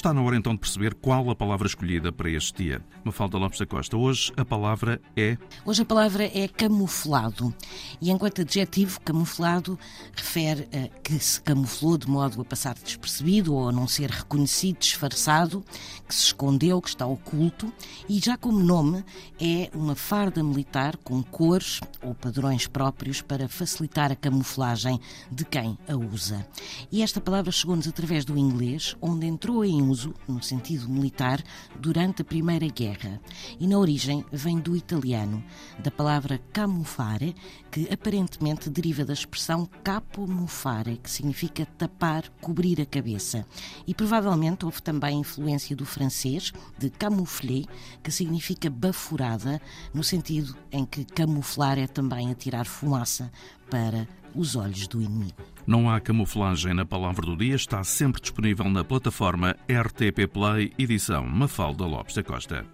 Está na hora então de perceber qual a palavra escolhida para este dia. Mafalda Lopes da Costa, hoje a palavra é. Hoje a palavra é camuflado. E enquanto adjetivo, camuflado refere a que se camuflou de modo a passar despercebido ou a não ser reconhecido, disfarçado, que se escondeu, que está oculto. E já como nome, é uma farda militar com cores ou padrões próprios para facilitar a camuflagem de quem a usa. E esta palavra chegou-nos através do inglês, onde entrou em no sentido militar, durante a Primeira Guerra. E na origem vem do italiano, da palavra camufare, que aparentemente deriva da expressão capo mufare, que significa tapar, cobrir a cabeça. E provavelmente houve também influência do francês, de camoufler, que significa baforada, no sentido em que camuflar é também atirar fumaça para os olhos do inimigo. Não há camuflagem na palavra do dia, está sempre disponível na plataforma RTP Play, edição Mafalda Lopes da Costa.